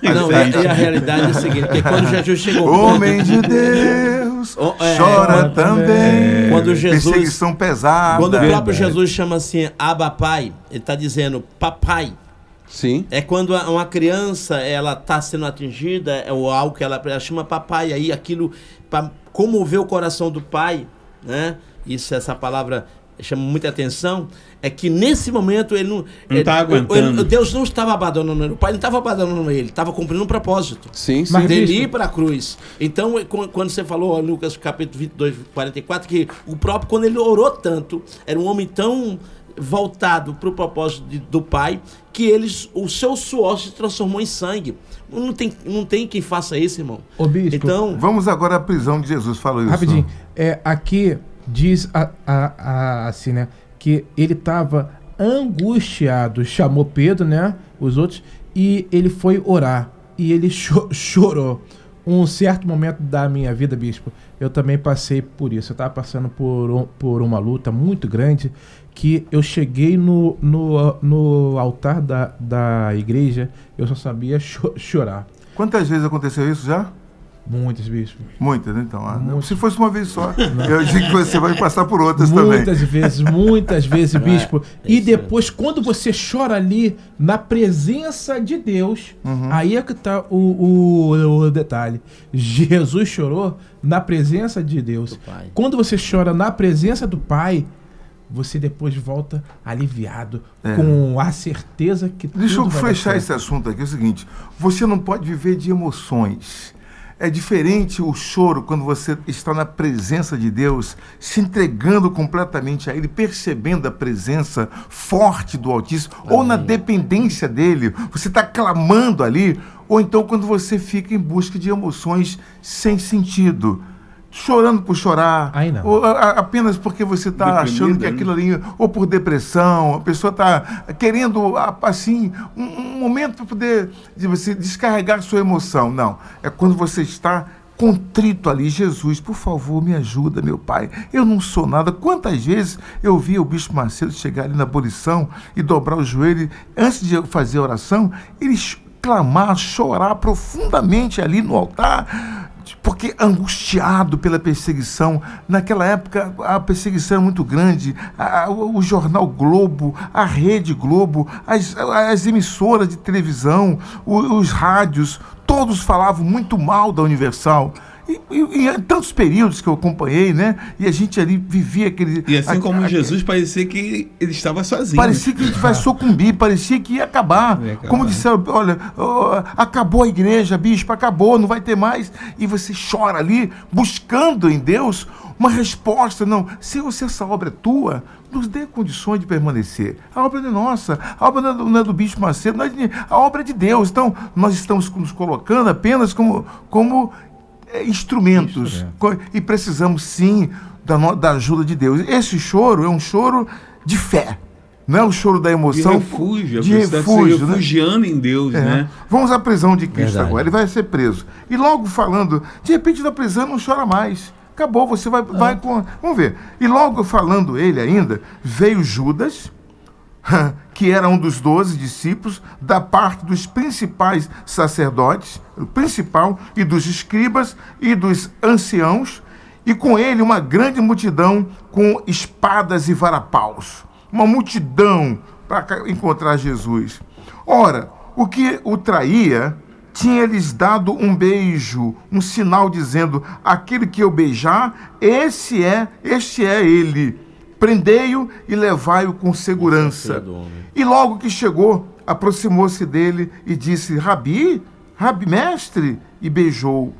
Não, <laughs> e, a realidade é a seguinte: que quando Jesus chegou. Homem de Deus é, chora quando, também. Quando Jesus. Perseguição pesada. Quando o próprio Jesus chama assim, Abba Pai, ele está dizendo, Papai. Sim. É quando uma criança ela está sendo atingida, é o algo que ela, ela chama papai, aí aquilo para comover o coração do pai, né? Isso, essa palavra chama muita atenção, é que nesse momento ele não. Está aguentando. Ele, Deus não estava abandonando ele. O pai não estava abandonando ele, estava cumprindo um propósito. Sim, sim. Mas dele ir para a cruz. Então, quando você falou, Lucas capítulo 22, 44, que o próprio, quando ele orou tanto, era um homem tão voltado para o propósito de, do pai que eles, o seu suor se transformou em sangue. Não tem, não tem quem faça isso, irmão. Ô, bispo, então, vamos agora à prisão de Jesus. Fala isso. Rapidinho. É, aqui diz a, a, a, assim, né? Que ele estava angustiado. Chamou Pedro, né? Os outros. E ele foi orar. E ele <laughs> cho chorou. Um certo momento da minha vida, bispo, eu também passei por isso. Eu estava passando por, um, por uma luta muito grande que eu cheguei no, no, no altar da, da igreja, eu só sabia cho chorar. Quantas vezes aconteceu isso já? Muitas, bispo. Muitas, né? Então, ah, se fosse uma vez só, <laughs> eu digo que você vai passar por outras muitas também. Muitas vezes, muitas vezes, bispo. É, e depois, quando você chora ali na presença de Deus, uhum. aí é que está o, o, o, detalhe. Jesus chorou na presença de Deus. Quando você chora na presença do Pai, você depois volta aliviado, é. com a certeza que Deixa eu fechar esse assunto aqui. É o seguinte: você não pode viver de emoções. É diferente o choro quando você está na presença de Deus, se entregando completamente a Ele, percebendo a presença forte do Altíssimo, Amém. ou na dependência dele, você está clamando ali, ou então quando você fica em busca de emoções sem sentido chorando por chorar, ou a, apenas porque você está achando que né? aquilo ali, ou por depressão, a pessoa está querendo assim um, um momento para poder de você descarregar sua emoção. Não, é quando você está contrito ali, Jesus, por favor, me ajuda, meu pai. Eu não sou nada. Quantas vezes eu vi o Bispo Macedo chegar ali na abolição e dobrar o joelho, antes de fazer a oração, ele clamar, chorar profundamente ali no altar porque angustiado pela perseguição. Naquela época, a perseguição era muito grande. A, o, o, jornal Globo, a Rede Globo, as, as emissoras de televisão, os, os rádios, todos falavam muito mal da Universal. E, e, e, tantos períodos que eu acompanhei, né? E a gente ali vivia aquele. E assim como Jesus, parecia que ele estava sozinho. Parecia que a gente vai <laughs> sucumbir, parecia que ia acabar. Ia acabar. Como disseram, olha, oh, acabou a igreja, bispo, acabou, não vai ter mais. E você chora ali, buscando em Deus uma resposta. Não, Senhor, se essa obra é tua, nos dê condições de permanecer. A obra não é nossa, a obra não é do, não é do Bispo Macedo, é a obra é de Deus. Então, nós estamos nos colocando apenas como, como instrumentos. Isso, é. E precisamos sim da, da ajuda de Deus. Esse choro é um choro de fé. Não é o choro da emoção. De refúgio, de refúgio, né? refugiando em Deus, é. né? Vamos à prisão de Cristo Verdade. agora. Ele vai ser preso. E logo falando, de repente na prisão não chora mais. Acabou, você vai, ah. vai com. Vamos ver. E logo falando ele ainda, veio Judas, <laughs> que era um dos doze discípulos, da parte dos principais sacerdotes, o principal, e dos escribas e dos anciãos, e com ele uma grande multidão com espadas e varapaus. Uma multidão para encontrar Jesus. Ora, o que o traía tinha-lhes dado um beijo, um sinal dizendo: aquele que eu beijar, esse é, este é ele prendei-o e levai-o com segurança. E logo que chegou, aproximou-se dele e disse: Rabi, Rabi, mestre, e beijou.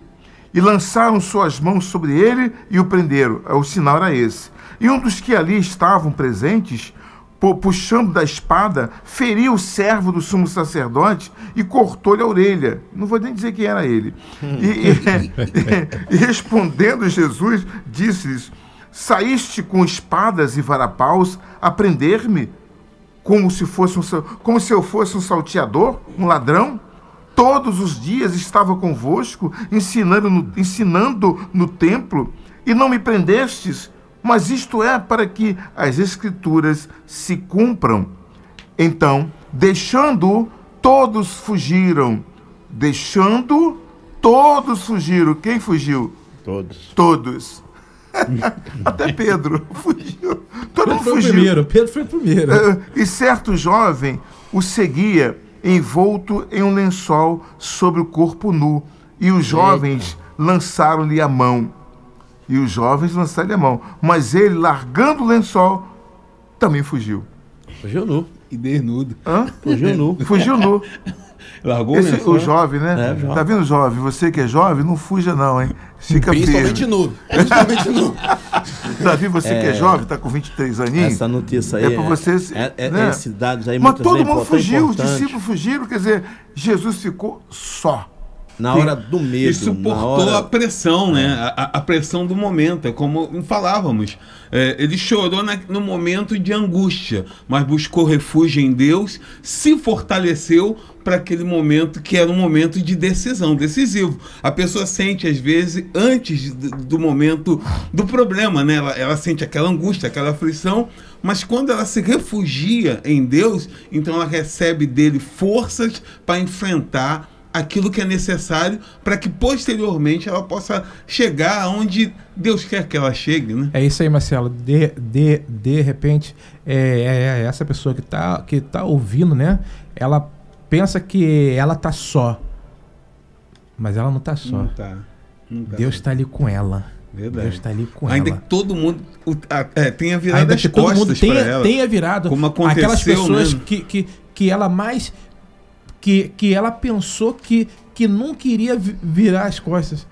E lançaram suas mãos sobre ele e o prenderam. O sinal era esse. E um dos que ali estavam presentes, puxando da espada, feriu o servo do sumo sacerdote e cortou-lhe a orelha. Não vou nem dizer quem era ele. e, e, <laughs> e, respondendo Jesus, disse-lhes: Saíste com espadas e varapaus a prender-me como se fosse um, como se eu fosse um salteador, um ladrão? Todos os dias estava convosco, ensinando no, ensinando no templo, e não me prendestes, mas isto é para que as escrituras se cumpram. Então, deixando, todos fugiram. Deixando, todos fugiram. Quem fugiu? Todos. Todos. <laughs> Até Pedro fugiu. Todo mundo fugiu. Foi primeiro. Pedro foi o primeiro. É, e certo jovem o seguia envolto em um lençol sobre o corpo nu. E os jovens lançaram-lhe a mão. E os jovens lançaram-lhe a mão. Mas ele, largando o lençol, também fugiu. Fugiu nu. E desnudo. Hã? Fugiu nu. Fugiu nu. <laughs> Largou Esse, o, o jovem, né? É, jovem. Tá vendo, jovem? Você que é jovem, não fuja não, hein? Fica Principalmente nu. Principalmente nu. <laughs> Davi, você é... que é jovem, tá com 23 aninhos. Essa notícia aí. É para vocês. É, é, né? Esses dados aí Mas todo mundo fugiu, os discípulos fugiram, quer dizer, Jesus ficou só. Na hora do medo. E suportou hora... a pressão, né? É. A, a, pressão do momento. É como falávamos. É, ele chorou na, no momento de angústia, mas buscou refúgio em Deus, se fortaleceu para aquele momento que era um momento de decisão, decisivo. A pessoa sente, às vezes, antes do, do momento do problema, né? Ela, ela sente aquela angústia, aquela aflição, mas quando ela se refugia em Deus, então ela recebe dele forças para enfrentar aquilo que é necessário para que posteriormente ela possa chegar aonde Deus quer que ela chegue, né? É isso aí, Marcelo. De, de, de repente, é, é, é essa pessoa que está que tá ouvindo, né? Ela pensa que ela tá só. Mas ela não está só. Não tá. Não tá. Deus está ali com ela. Verdade. Deus está ali com Ainda ela. que todo mundo é, tenha virado Ainda as que todo mundo tenha, ela, tenha virado como aconteceu aquelas pessoas que, que, que ela mais que, que ela pensou que, que não queria virar as costas.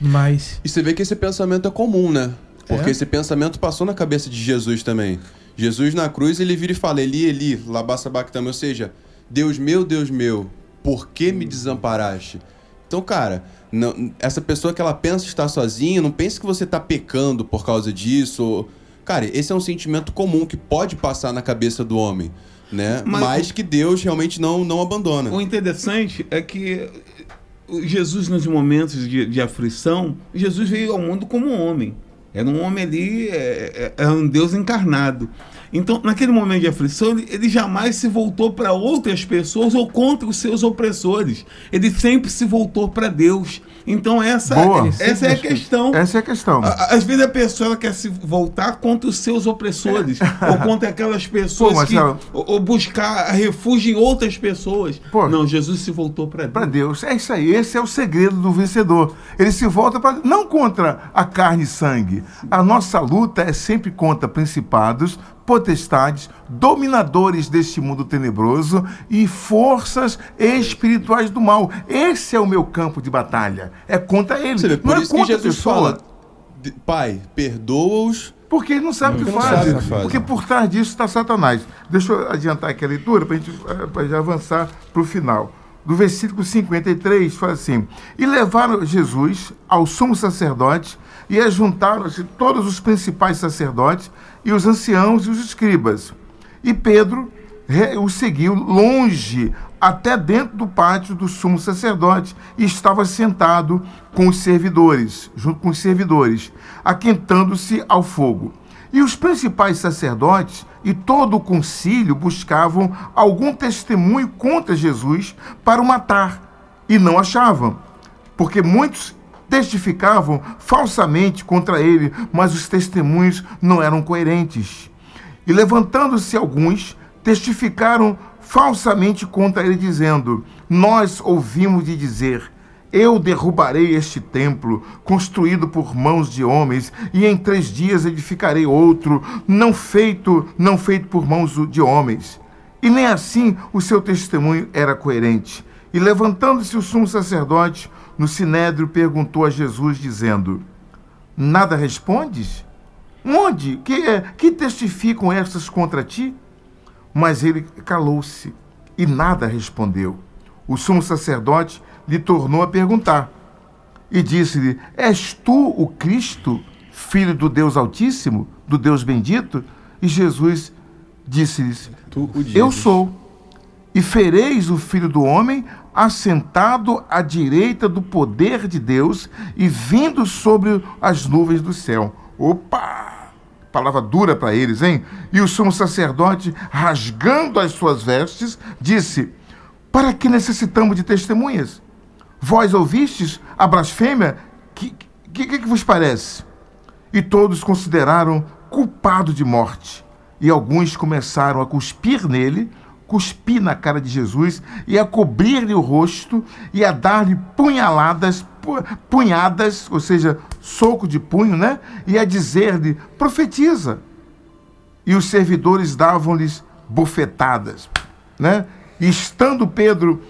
Mas. E você vê que esse pensamento é comum, né? Porque é? esse pensamento passou na cabeça de Jesus também. Jesus na cruz, ele vira e fala: Eli, Eli, labassa bactama. Ou seja, Deus meu, Deus meu, por que me desamparaste? Então, cara, não, essa pessoa que ela pensa estar sozinha, não pense que você está pecando por causa disso. Ou... Cara, esse é um sentimento comum que pode passar na cabeça do homem né? Mas, Mas que Deus realmente não, não abandona. O interessante é que Jesus, nos momentos de, de aflição, Jesus veio ao mundo como um homem. Era um homem ali, é, é, é um Deus encarnado. Então, naquele momento de aflição, ele, ele jamais se voltou para outras pessoas ou contra os seus opressores. Ele sempre se voltou para Deus. Então essa, Boa. essa é a questão. Essa é a questão. Às vezes a pessoa quer se voltar contra os seus opressores ou contra aquelas pessoas Pô, que ou, ou, buscar refúgio em outras pessoas. Pô, não, Jesus se voltou para Deus. Para Deus. É isso aí. Esse é o segredo do vencedor. Ele se volta para não contra a carne e sangue. A nossa luta é sempre contra principados, potestades, dominadores deste mundo tenebroso e forças espirituais do mal. Esse é o meu campo de batalha. É contra eles. Vê, por não é isso é que Jesus fala, Pai, perdoa-os. Porque ele não sabe o que faz. Porque por trás disso está Satanás. Deixa eu adiantar aqui a leitura para a gente pra já avançar para o final. Do versículo 53, fala assim: E levaram Jesus ao sumo sacerdote e ajuntaram-se todos os principais sacerdotes e os anciãos e os escribas. E Pedro o seguiu longe até dentro do pátio do sumo sacerdote e estava sentado com os servidores, junto com os servidores, aquentando-se ao fogo. E os principais sacerdotes e todo o concílio buscavam algum testemunho contra Jesus para o matar e não achavam, porque muitos testificavam falsamente contra ele, mas os testemunhos não eram coerentes. E levantando-se alguns, testificaram falsamente contra ele, dizendo: Nós ouvimos de dizer. Eu derrubarei este templo, construído por mãos de homens, e em três dias edificarei outro, não feito, não feito por mãos de homens. E nem assim o seu testemunho era coerente. E levantando-se o sumo sacerdote, no sinédrio perguntou a Jesus, dizendo: Nada respondes? Onde? Que, é, que testificam estas contra ti? Mas ele calou-se e nada respondeu. O sumo sacerdote lhe tornou a perguntar e disse-lhe: És tu o Cristo, filho do Deus Altíssimo, do Deus bendito? E Jesus disse-lhes: Eu sou. E fereis o filho do homem assentado à direita do poder de Deus e vindo sobre as nuvens do céu. Opa! Palavra dura para eles, hein? E o sumo sacerdote, rasgando as suas vestes, disse: Para que necessitamos de testemunhas? Vós ouvistes a blasfêmia? Que que, que, que vos parece? E todos consideraram culpado de morte. E alguns começaram a cuspir nele cuspir na cara de Jesus e a cobrir-lhe o rosto e a dar-lhe punhaladas, punhadas, ou seja, soco de punho, né? E a dizer-lhe: profetiza. E os servidores davam-lhes bofetadas, né? E estando Pedro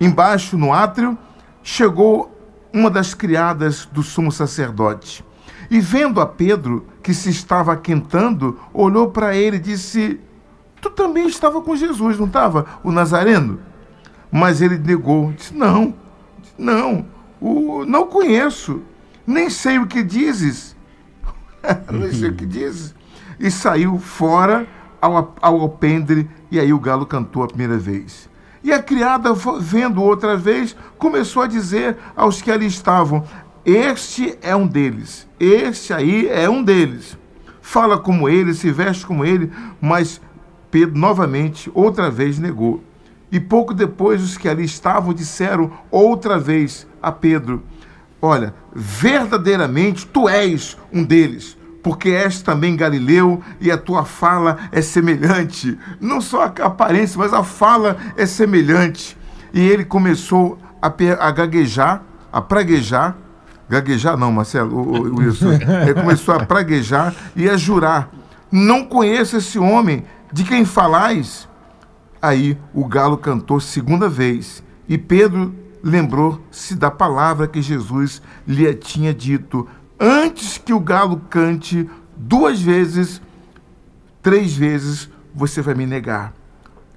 embaixo no átrio, chegou uma das criadas do sumo sacerdote. E vendo a Pedro, que se estava aquentando, olhou para ele e disse: Tu também estava com Jesus, não estava? O Nazareno? Mas ele negou, disse: Não, não, o, não conheço, nem sei o que dizes. <laughs> não sei o que dizes. E saiu fora ao, ao alpendre, e aí o galo cantou a primeira vez. E a criada, vendo outra vez, começou a dizer aos que ali estavam: Este é um deles, este aí é um deles. Fala como ele, se veste como ele, mas Pedro novamente, outra vez, negou. E pouco depois, os que ali estavam disseram outra vez a Pedro: Olha, verdadeiramente tu és um deles, porque és também galileu e a tua fala é semelhante. Não só a aparência, mas a fala é semelhante. E ele começou a, a gaguejar, a praguejar. Gaguejar não, Marcelo, o, o, Wilson. <laughs> Ele começou a praguejar e a jurar: Não conheço esse homem de quem falais. Aí o galo cantou segunda vez e Pedro lembrou-se da palavra que Jesus lhe tinha dito: Antes que o galo cante duas vezes, três vezes você vai me negar.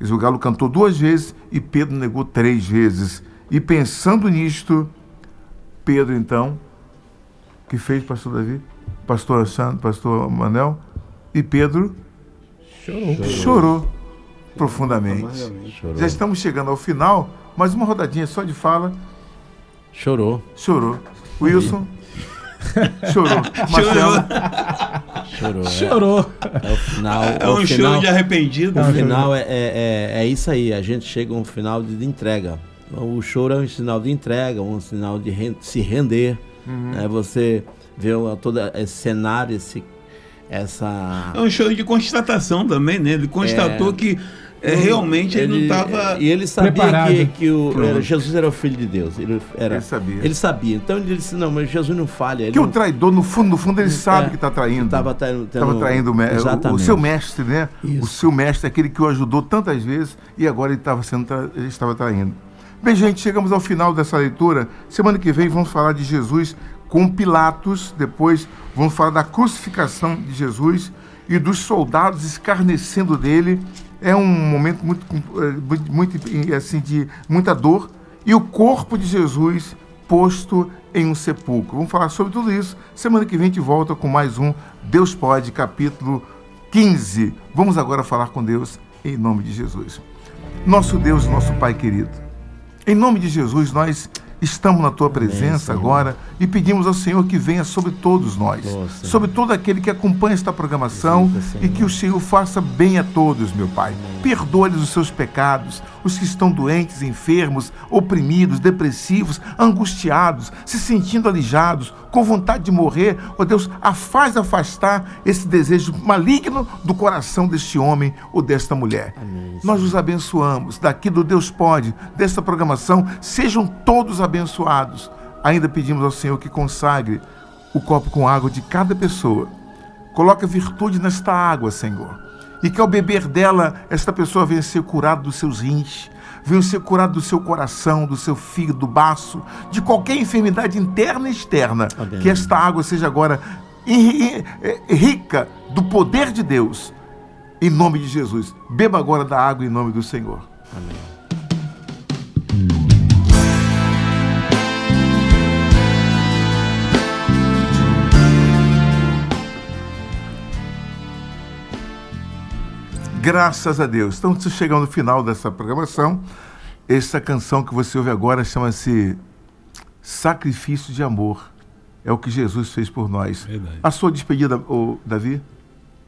O galo cantou duas vezes e Pedro negou três vezes. E pensando nisto, Pedro então, que fez, pastor Davi, pastor Sandro, pastor Manel, e Pedro chorou. chorou profundamente. Chorou. Já estamos chegando ao final, mas uma rodadinha só de fala. Chorou. Chorou. Wilson. Chorou. <laughs> Marcelo. Chorou. É. Chorou. É, o final. É, é um final, choro de arrependido. O final é, é, é, isso aí. A gente chega a um final de, de, entrega. O choro é um sinal de entrega, um sinal de se render. Uhum. Né? Você vê todo esse cenário, esse, essa. É um choro de constatação também, né? Ele constatou é... que é, realmente ele, ele não estava. E ele sabia que, que o, era, Jesus era o filho de Deus. Ele, era, ele sabia. Ele sabia. Então ele disse: não, mas Jesus não falha. que não... o traidor, no fundo, no fundo, ele sabe é, que está traindo. Estava traindo, traindo o, o, o, seu mestre, né? Isso. O seu mestre, aquele que o ajudou tantas vezes e agora ele, estava sendo tra... ele estava traindo. Bem, gente, chegamos ao final dessa leitura. Semana que vem vamos falar de Jesus com Pilatos. Depois vamos falar da crucificação de Jesus e dos soldados escarnecendo dele é um momento muito, eh, muito assim de muita dor e o corpo de Jesus posto em um sepulcro. Vamos falar sobre tudo isso. Semana que vem a gente volta com mais um Deus Pode, capítulo 15. Vamos agora falar com Deus em nome de Jesus. Nosso Deus, nosso Pai querido. Em nome de Jesus, nós estamos na tua presença Amém, agora e pedimos ao Senhor que venha sobre todos nós, Nossa. sobre todo aquele que acompanha esta programação e que o Senhor faça bem a todos, meu Pai. Perdoe-lhes os seus pecados, os que estão doentes, enfermos, oprimidos, depressivos, angustiados, se sentindo alijados, com vontade de morrer. Ó oh, Deus, faz afastar esse desejo maligno do coração deste homem ou desta mulher. Amém, Nós os abençoamos. Daqui do Deus Pode, desta programação, sejam todos abençoados. Ainda pedimos ao Senhor que consagre o copo com água de cada pessoa. Coloque virtude nesta água, Senhor. E que ao beber dela, esta pessoa venha ser curada dos seus rins, venha ser curado do seu coração, do seu fígado, do baço, de qualquer enfermidade interna e externa. Amém. Que esta água seja agora rica do poder de Deus. Em nome de Jesus. Beba agora da água em nome do Senhor. Amém. Graças a Deus. Estamos chegando no final dessa programação. Essa canção que você ouve agora chama-se Sacrifício de Amor. É o que Jesus fez por nós. Verdade. A sua despedida, o Davi?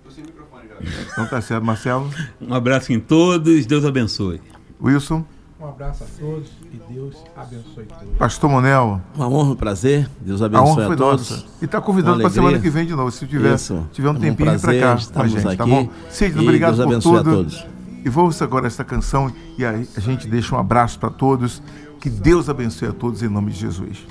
Você microfone, Então tá certo, Marcelo. Um abraço em todos, Deus abençoe. Wilson. Um abraço a todos e Deus abençoe todos. Pastor Monel. Uma honra, um prazer. Deus abençoe a, a todos. Nossa. E está convidando para a semana que vem de novo. Se tiver, tiver um tempinho um para cá com a gente, aqui, tá bom? Seja obrigado Deus por tudo. A todos. E vamos agora essa canção e a, a gente deixa um abraço para todos. Que Deus abençoe a todos em nome de Jesus.